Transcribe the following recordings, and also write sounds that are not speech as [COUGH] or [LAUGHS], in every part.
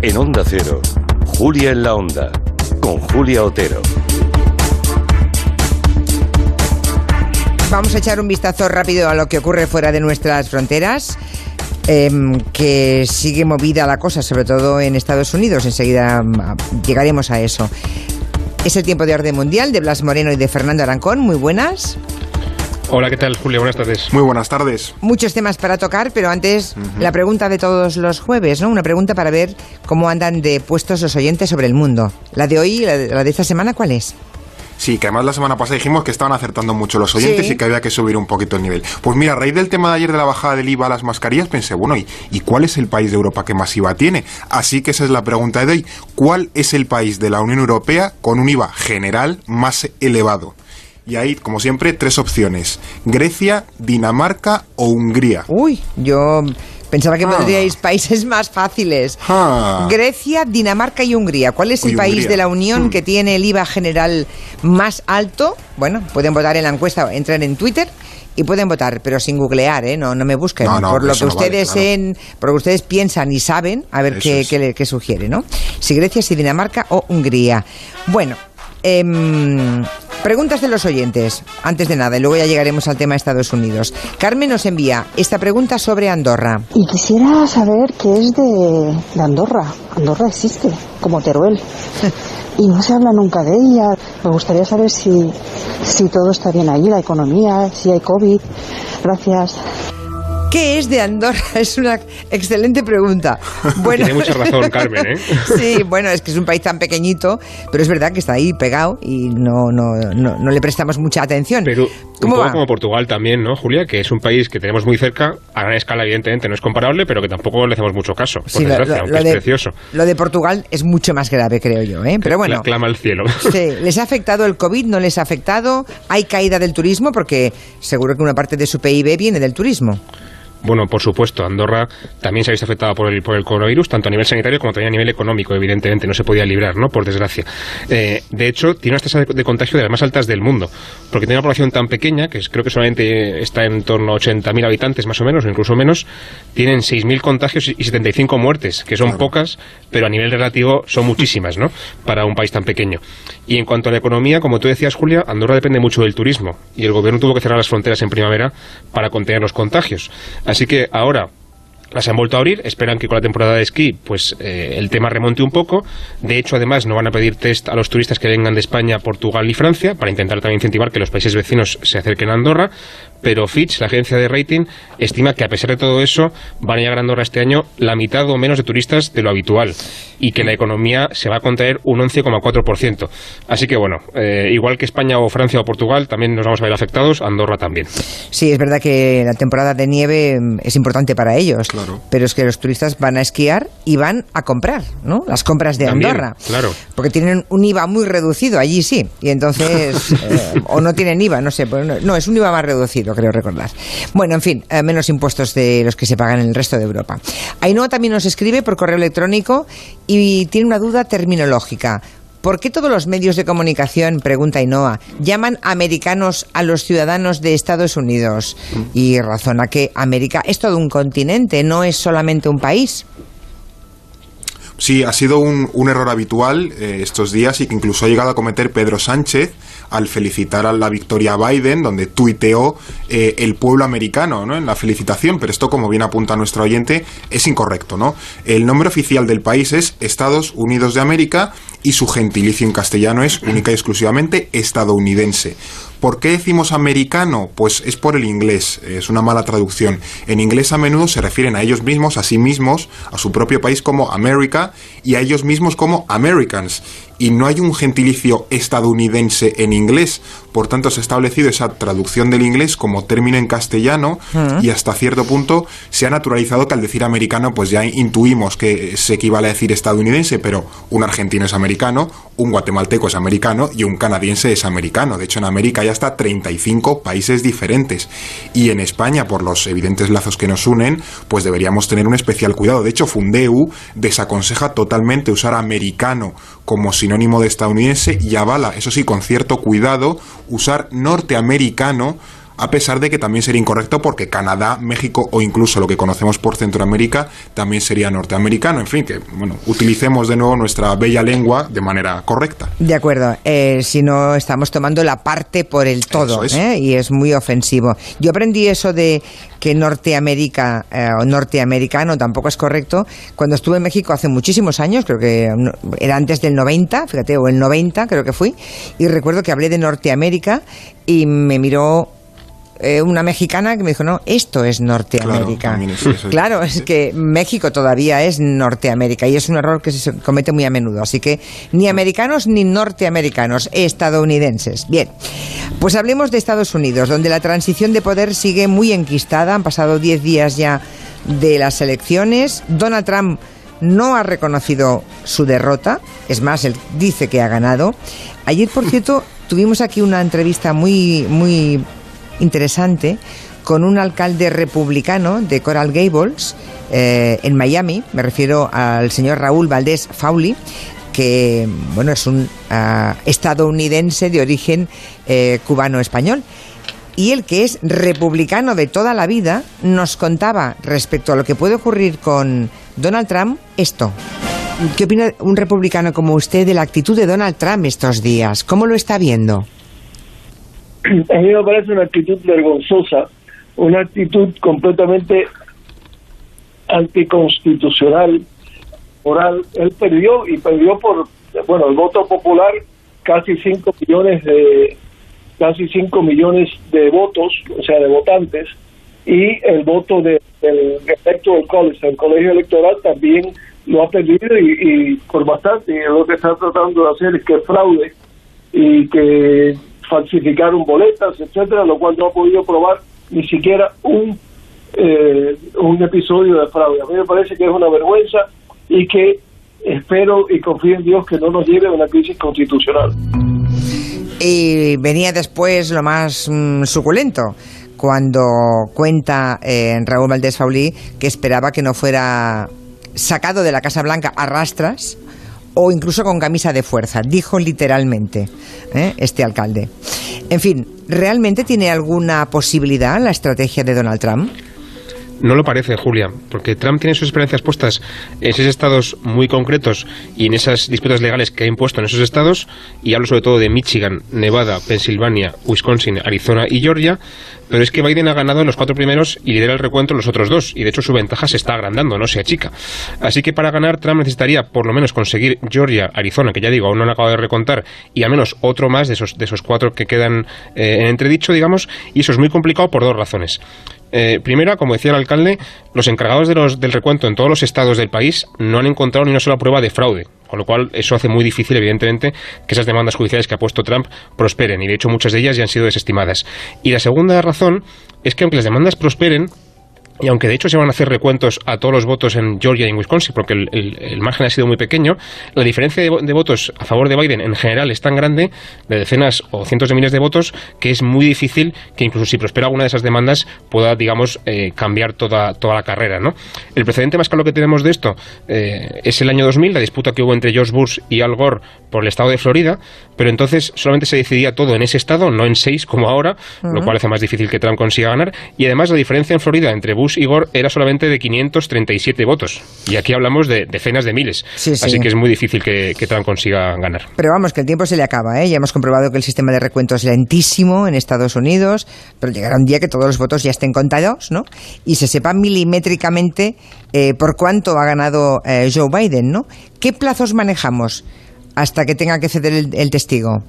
En Onda Cero, Julia en la Onda, con Julia Otero. Vamos a echar un vistazo rápido a lo que ocurre fuera de nuestras fronteras. Em, que sigue movida la cosa, sobre todo en Estados Unidos. Enseguida mm, llegaremos a eso. Es el tiempo de orden mundial de Blas Moreno y de Fernando Arancón. Muy buenas. Hola, ¿qué tal, Julio? Buenas tardes. Muy buenas tardes. Muchos temas para tocar, pero antes la pregunta de todos los jueves, ¿no? Una pregunta para ver cómo andan de puestos los oyentes sobre el mundo. La de hoy, la de, la de esta semana, ¿cuál es? Sí, que además la semana pasada dijimos que estaban acertando mucho los oyentes Sí. y que había que subir un poquito el nivel. Pues mira, a raíz del tema de ayer de la bajada del IVA a las mascarillas, pensé, bueno, ¿y, ¿y cuál es el país de Europa que más IVA tiene? Así que esa es la pregunta de hoy. ¿Cuál es el país de la Unión Europea con un IVA general más elevado? Y hay, como siempre, tres opciones. Grecia, Dinamarca o Hungría. Uy, yo pensaba que Ah. pondríais países [LAUGHS] más fáciles. Ah. Grecia, Dinamarca y Hungría. ¿Cuál es el Uy, país Hungría. de la Unión Hmm. que tiene el IVA general más alto? Bueno, pueden votar en la encuesta, entran en Twitter y pueden votar, pero sin googlear, ¿eh? No, no me busquen. No, no, por lo que vale, ustedes claro. en, por lo que ustedes piensan y saben, a ver qué, qué qué sugiere, ¿no? Si Grecia, si Dinamarca o Hungría. Bueno, em, preguntas de los oyentes, antes de nada, y luego ya llegaremos al tema de Estados Unidos. Carmen nos envía esta pregunta sobre Andorra. Y quisiera saber qué es de, de Andorra. Andorra existe, como Teruel. [LAUGHS] Y no se habla nunca de ella. Me gustaría saber si, si todo está bien allí, la economía, si hay COVID. Gracias. ¿Qué es de Andorra? [LAUGHS] Es una excelente pregunta. [LAUGHS] Bueno, Tiene mucha razón, Carmen, ¿eh? [LAUGHS] Sí, bueno, es que es un país tan pequeñito, pero es verdad que está ahí pegado y no, no, no, no le prestamos mucha atención. Pero como Portugal también, ¿no, Julia? Que es un país que tenemos muy cerca, a gran escala, evidentemente, no es comparable, pero que tampoco le hacemos mucho caso, por Sí, lo- desgracia, lo- aunque lo es de- precioso. Lo de Portugal es mucho más grave, creo yo, ¿eh? Pero bueno. La- clama al cielo. Sí, ¿les ha afectado el COVID? ¿No les ha afectado? ¿Hay caída del turismo? Porque seguro que una parte de su PIB viene del turismo. Bueno, por supuesto, Andorra también se ha visto afectada por el, por el coronavirus, tanto a nivel sanitario como también a nivel económico, evidentemente, no se podía librar, ¿no? Por desgracia. Eh, de hecho, tiene una tasa de, de contagio de las más altas del mundo, porque tiene una población tan pequeña, que es- creo que solamente está en torno a 80.000 habitantes más o menos, o incluso menos, tienen 6.000 contagios y y 75 muertes, que son pocas, pero a nivel relativo son muchísimas, ¿no? Para un país tan pequeño. Y en cuanto a la economía, como tú decías, Julia, Andorra depende mucho del turismo, y el gobierno tuvo que cerrar las fronteras en primavera para contener los contagios. Así que ahora las han vuelto a abrir, esperan que con la temporada de esquí pues eh, el tema remonte un poco. De hecho, además, no van a pedir test a los turistas que vengan de España, Portugal y Francia para intentar también incentivar que los países vecinos se acerquen a Andorra. Pero Fitch, la agencia de rating, estima que a pesar de todo eso van a llegar a Andorra este año la mitad o menos de turistas de lo habitual y que la economía se va a contraer un 11,4%. Así que bueno, eh, igual que España o Francia o Portugal, también nos vamos a ver afectados, Andorra también. Sí, es verdad que la temporada de nieve mm, es importante para ellos, Claro. pero es que los turistas van a esquiar y van a comprar, ¿no? Las compras de También, Andorra. claro. Porque tienen un IVA muy reducido, allí sí, y entonces, [LAUGHS] eh, o no tienen IVA, no sé, pues no, no, es un IVA más reducido, creo recordar. Bueno, en fin, eh, menos impuestos de los que se pagan en el resto de Europa. Ainhoa también nos escribe por correo electrónico y tiene una duda terminológica. ¿Por qué todos los medios de comunicación, pregunta Ainhoa, llaman americanos a los ciudadanos de Estados Unidos? Y razona que América es todo un continente, no es solamente un país. Sí, ha sido un, un error habitual eh, estos días y que incluso ha llegado a cometer Pedro Sánchez al felicitar a la victoria Biden, donde tuiteó eh, el pueblo americano ¿no? en la felicitación, pero esto, como bien apunta nuestro oyente, es incorrecto. ¿no? El nombre oficial del país es Estados Unidos de América y su gentilicio en castellano es única y exclusivamente estadounidense. ¿Por qué decimos americano? Pues es por el inglés, es una mala traducción. En inglés a menudo se refieren a ellos mismos, a sí mismos, a su propio país como America y a ellos mismos como Americans. Y no hay un gentilicio estadounidense en inglés, por tanto se ha establecido esa traducción del inglés como término en castellano y hasta cierto punto se ha naturalizado que al decir americano pues ya intuimos que se equivale a decir estadounidense, pero un argentino es americano, un guatemalteco es americano y un canadiense es americano. De hecho en América hay hasta 35 países diferentes y en España por los evidentes lazos que nos unen pues deberíamos tener un especial cuidado. De hecho Fundeu desaconseja totalmente usar americano como sinónimo de estadounidense y avala, eso sí, con cierto cuidado, usar norteamericano a pesar de que también sería incorrecto porque Canadá, México o incluso lo que conocemos por Centroamérica también sería norteamericano. En fin, que bueno, utilicemos de nuevo nuestra bella lengua de manera correcta. De acuerdo, eh, si no estamos tomando la parte por el todo ¿eh? y es muy ofensivo. Yo aprendí eso de que Norteamérica eh, o norteamericano tampoco es correcto cuando estuve en México hace muchísimos años, creo que era antes del 90, fíjate, o el 90 creo que fui, y recuerdo que hablé de Norteamérica y me miró eh, una mexicana que me dijo, no, esto es Norteamérica. Claro, es, que México todavía es Norteamérica y es un error que se comete muy a menudo. Así que ni americanos ni norteamericanos, estadounidenses. Bien, pues hablemos de Estados Unidos, donde la transición de poder sigue muy enquistada. Han pasado 10 días ya de las elecciones. Donald Trump no ha reconocido su derrota, es más, él dice que ha ganado. Ayer, por cierto, [LAUGHS] tuvimos aquí una entrevista muy, muy interesante con un alcalde republicano de Coral Gables eh, en Miami, me refiero al señor Raúl Valdés Fauli, que bueno es un ah, estadounidense de origen eh, cubano-español. Y el que es republicano de toda la vida nos contaba respecto a lo que puede ocurrir con Donald Trump esto. ¿Qué opina un republicano como usted de la actitud de Donald Trump estos días? ¿Cómo lo está viendo? A mí me parece una actitud vergonzosa, una actitud completamente anticonstitucional, moral. Él perdió y perdió por, bueno, el voto popular, casi 5 millones de casi 5 millones de votos, o sea, de votantes, y el voto de, del electoral college, el colegio electoral también lo ha perdido y, y por bastante. Y lo que está tratando de hacer es que fraude y que falsificaron boletas, etcétera, lo cual no ha podido probar ni siquiera un eh, un episodio de fraude. A mí me parece que es una vergüenza y que espero y confío en Dios que no nos lleve a una crisis constitucional. Y venía después lo más mm, suculento cuando cuenta eh, Raúl Valdés Faulí que esperaba que no fuera sacado de la Casa Blanca a rastras o incluso con camisa de fuerza, dijo literalmente ¿eh? este alcalde. En fin, ¿realmente tiene alguna posibilidad la estrategia de Donald Trump? No lo parece, Julia, porque Trump tiene sus esperanzas puestas en seis estados muy concretos y en esas disputas legales que ha impuesto en esos estados, y hablo sobre todo de Michigan, Nevada, Pensilvania, Wisconsin, Arizona y Georgia, pero es que Biden ha ganado en los cuatro primeros y lidera el recuento en los otros dos, y de hecho su ventaja se está agrandando, no se achica. Así que para ganar, Trump necesitaría por lo menos conseguir Georgia, Arizona, que ya digo, aún no han acabado de recontar, y al menos otro más de esos, de esos cuatro que quedan eh, en entredicho, digamos, y eso es muy complicado por dos razones. Eh, primera, como decía el alcalde, los encargados de los, del recuento en todos los estados del país no han encontrado ni una sola prueba de fraude, con lo cual eso hace muy difícil, evidentemente, que esas demandas judiciales que ha puesto Trump prosperen, y de hecho muchas de ellas ya han sido desestimadas. Y la segunda razón es que aunque las demandas prosperen, y aunque de hecho se van a hacer recuentos a todos los votos en Georgia y en Wisconsin, porque el, margen ha sido muy pequeño, la diferencia de, votos a favor de Biden en general es tan grande, de decenas o cientos de miles de votos, que es muy difícil que incluso si prospera alguna de esas demandas pueda, digamos, eh, cambiar toda, toda la carrera. ¿no? El precedente más claro que tenemos de esto eh, es el año 2000, la disputa que hubo entre George Bush y Al Gore por el estado de Florida, pero entonces solamente se decidía todo en ese estado, no en seis como ahora, lo cual hace más difícil que Trump consiga ganar, y además la diferencia en Florida entre Bush Igor era solamente de 537 votos. Y aquí hablamos de decenas de miles. Así que es muy difícil que, Trump consiga ganar. Pero vamos, que el tiempo se le acaba. ¿eh? Ya hemos comprobado que el sistema de recuento es lentísimo en Estados Unidos, pero llegará un día que todos los votos ya estén contados ¿no? y se sepa milimétricamente eh, por cuánto ha ganado eh, Joe Biden. ¿no? ¿Qué plazos manejamos hasta que tenga que ceder el testigo?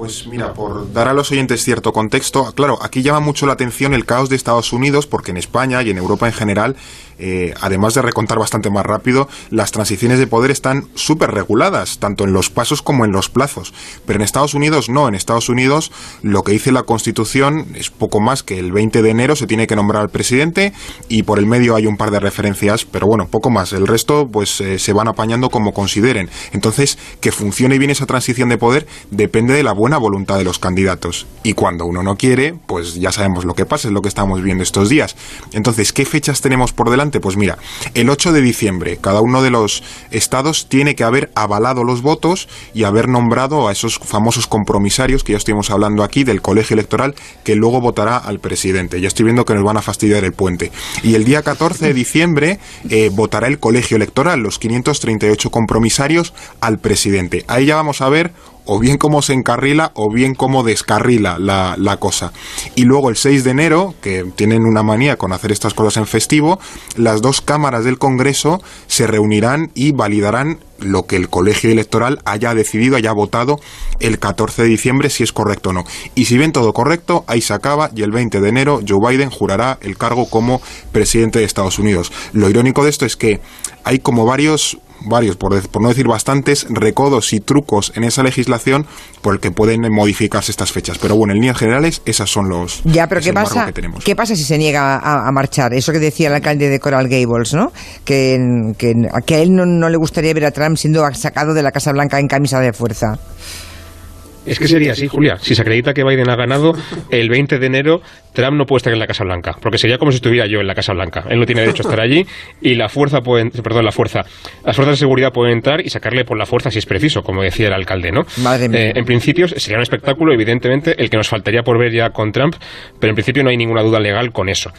Pues mira, por dar a los oyentes cierto contexto, claro, aquí llama mucho la atención el caos de Estados Unidos porque en España y en Europa en general eh, además de recontar bastante más rápido, las transiciones de poder están súper reguladas, tanto en los pasos como en los plazos. Pero en Estados Unidos no, en Estados Unidos lo que dice la Constitución es poco más que el 20 de enero se tiene que nombrar al presidente y por el medio hay un par de referencias, pero bueno, poco más. El resto pues eh, se van apañando como consideren. Entonces, que funcione bien esa transición de poder depende de la buena voluntad de los candidatos. Y cuando uno no quiere, pues ya sabemos lo que pasa, es lo que estamos viendo estos días. Entonces, ¿qué fechas tenemos por delante? Pues mira, el 8 de diciembre, cada uno de los estados tiene que haber avalado los votos y haber nombrado a esos famosos compromisarios que ya estuvimos hablando aquí del colegio electoral que luego votará al presidente. Ya estoy viendo que nos van a fastidiar el puente. Y el día 14 de diciembre eh, votará el colegio electoral, los 538 compromisarios al presidente. Ahí ya vamos a ver o bien cómo se encarrila o bien cómo descarrila la, cosa. Y luego el 6 de enero, que tienen una manía con hacer estas cosas en festivo, las dos cámaras del Congreso se reunirán y validarán lo que el colegio electoral haya decidido, haya votado el 14 de diciembre, si es correcto o no. Y si ven todo correcto, ahí se acaba y el 20 de enero Joe Biden jurará el cargo como presidente de Estados Unidos. Lo irónico de esto es que hay como varios varios, por, por, no decir bastantes, recodos y trucos en esa legislación por el que pueden modificarse estas fechas. Pero bueno, en líneas generales, esas son los. Ya, pero ¿qué pasa, que tenemos. ¿qué pasa si se niega a, a, marchar? Eso que decía el alcalde de Coral Gables, ¿no? Que, que, que a él no, no le gustaría ver a Trump siendo sacado de la Casa Blanca en camisa de fuerza. Es que sería así, Julia. Si se acredita que Biden ha ganado, el 20 de enero Trump no puede estar en la Casa Blanca, porque sería como si estuviera yo en la Casa Blanca. Él no tiene derecho a estar allí y la fuerza puede, perdón, la fuerza, las fuerzas de seguridad pueden entrar y sacarle por la fuerza si es preciso, como decía el alcalde, ¿no? Madre mía. Eh, en principio sería un espectáculo, evidentemente, el que nos faltaría por ver ya con Trump, pero en principio no hay ninguna duda legal con eso.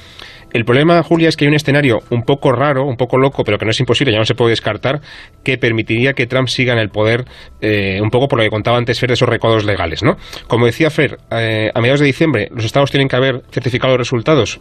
El problema, Julia, es que hay un escenario un poco raro, un poco loco, pero que no es imposible, ya no se puede descartar, que permitiría que Trump siga en el poder, eh, un poco por lo que contaba antes Fer de esos recaudos legales, ¿no? Como decía Fer, eh, a mediados de diciembre los estados tienen que haber certificado los resultados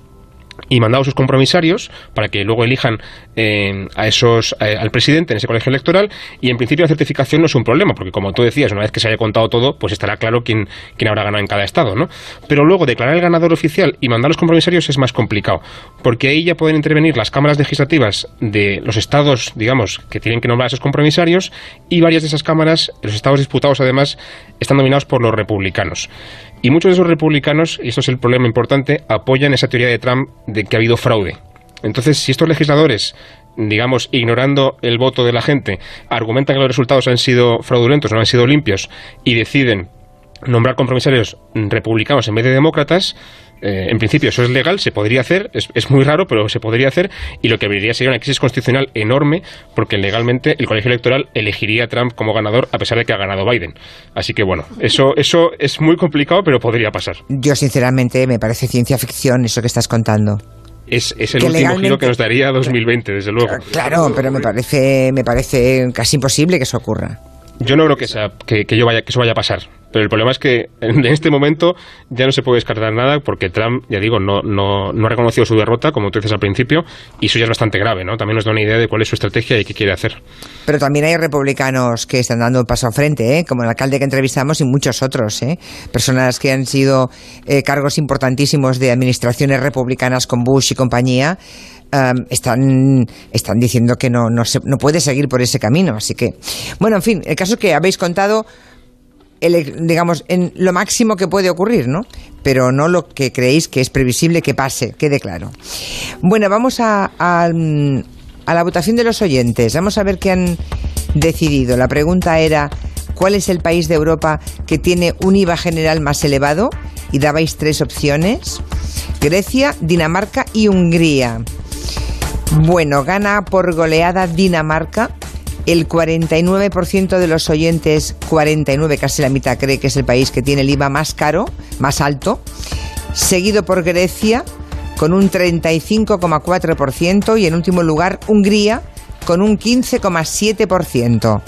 y mandado sus compromisarios para que luego elijan eh, a esos eh, al presidente en ese colegio electoral y en principio la certificación no es un problema porque como tú decías una vez que se haya contado todo pues estará claro quién, quién habrá ganado en cada estado ¿no? pero luego declarar el ganador oficial y mandar los compromisarios es más complicado porque ahí ya pueden intervenir las cámaras legislativas de los estados digamos que tienen que nombrar a esos compromisarios y varias de esas cámaras los estados disputados además están dominados por los republicanos y muchos de esos republicanos, y esto es el problema importante, apoyan esa teoría de Trump de que ha habido fraude. Entonces, si estos legisladores, digamos, ignorando el voto de la gente, argumentan que los resultados han sido fraudulentos, no han sido limpios, y deciden nombrar compromisarios republicanos en vez de demócratas, eh, en principio eso es legal, se podría hacer, es, es, muy raro, pero se podría hacer, y lo que abriría sería una crisis constitucional enorme, porque legalmente el colegio electoral elegiría a Trump como ganador a pesar de que ha ganado Biden. Así que bueno, eso, eso es muy complicado, pero podría pasar. Yo sinceramente me parece ciencia ficción eso que estás contando. Es, es, el que último giro que nos daría 2020, desde luego. Claro, pero me parece, me parece casi imposible que eso ocurra. Yo no creo que, sea, que, que, yo vaya, que eso vaya a pasar. Pero el problema es que en este momento ya no se puede descartar nada porque Trump, ya digo, no, no, no ha reconocido su derrota, como tú dices al principio, y eso ya es bastante grave, ¿no? También nos da una idea de cuál es su estrategia y qué quiere hacer. Pero también hay republicanos que están dando paso al frente, ¿eh? como el alcalde que entrevistamos y muchos otros, ¿eh? personas que han sido eh, cargos importantísimos de administraciones republicanas con Bush y compañía. Um, están, están diciendo que no, no, se, no puede seguir por ese camino. Así que, bueno, en fin, el caso es que habéis contado el, digamos, en lo máximo que puede ocurrir, ¿no? Pero no lo que creéis que es previsible que pase, quede claro. Bueno, vamos a, a, a la votación de los oyentes. Vamos a ver qué han decidido. La pregunta era, ¿cuál es el país de Europa que tiene un IVA general más elevado? Y dabais tres opciones. Grecia, Dinamarca y Hungría. Bueno, gana por goleada Dinamarca el 49% de los oyentes, 49, casi la mitad, cree que es el país que tiene el IVA más caro, más alto, seguido por Grecia con un 35,4% y en último lugar Hungría con un 15,7%.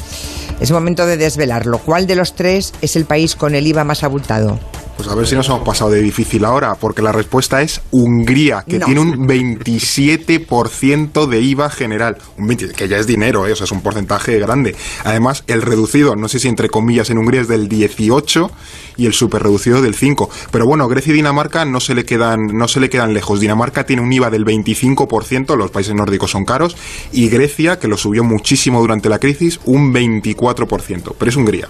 Es momento de desvelarlo. ¿Cuál de los tres es el país con el IVA más abultado? Pues a ver si nos hemos pasado de difícil ahora, porque la respuesta es Hungría, que no. tiene un 27% de IVA general, un 20, que ya es dinero, ¿eh? o sea, es un porcentaje grande. Además, el reducido, no sé si entre comillas en Hungría es del 18 y el super reducido del 5. Pero bueno, Grecia y Dinamarca no se le quedan, no se le quedan lejos. Dinamarca tiene un IVA del 25%, los países nórdicos son caros, y Grecia, que lo subió muchísimo durante la crisis, un 24%, pero es Hungría.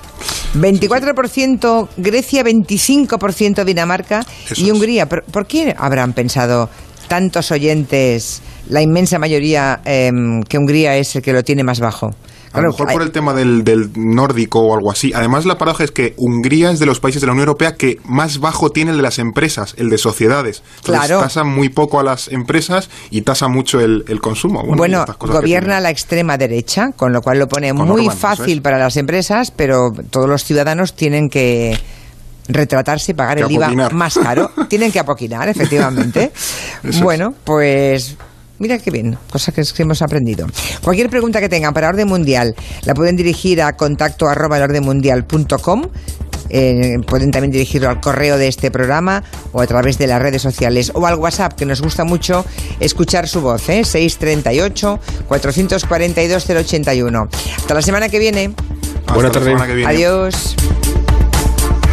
24% Grecia, 25% Dinamarca Eso y Hungría. ¿Por, ¿Por qué habrán pensado tantos oyentes la inmensa mayoría em, que Hungría es el que lo tiene más bajo. A lo mejor por el tema del, del, nórdico o algo así. Además, la paradoja es que Hungría es de los países de la Unión Europea que más bajo tiene el de las empresas, el de sociedades. Entonces, Claro. tasa muy poco a las empresas y tasa mucho el, el consumo. Bueno, y Bueno, estas cosas que gobierna la extrema derecha, con lo cual lo pone Con muy fácil para las empresas, pero todos los ciudadanos tienen que retratarse y pagar Que el IVA apoquinar. más caro. [LAUGHS] tienen que apoquinar, efectivamente. [LAUGHS] bueno, pues mira qué bien, cosa que, es que hemos aprendido. Cualquier pregunta que tengan para Orden Mundial la pueden dirigir a contacto arroba elordenmundial.com. Eh, pueden también dirigirlo al correo de este programa o a través de las redes sociales o al WhatsApp, que nos gusta mucho escuchar su voz, ¿eh? 638-442-081. Hasta la semana que viene. Hasta Buena la tarde. semana que viene. Adiós.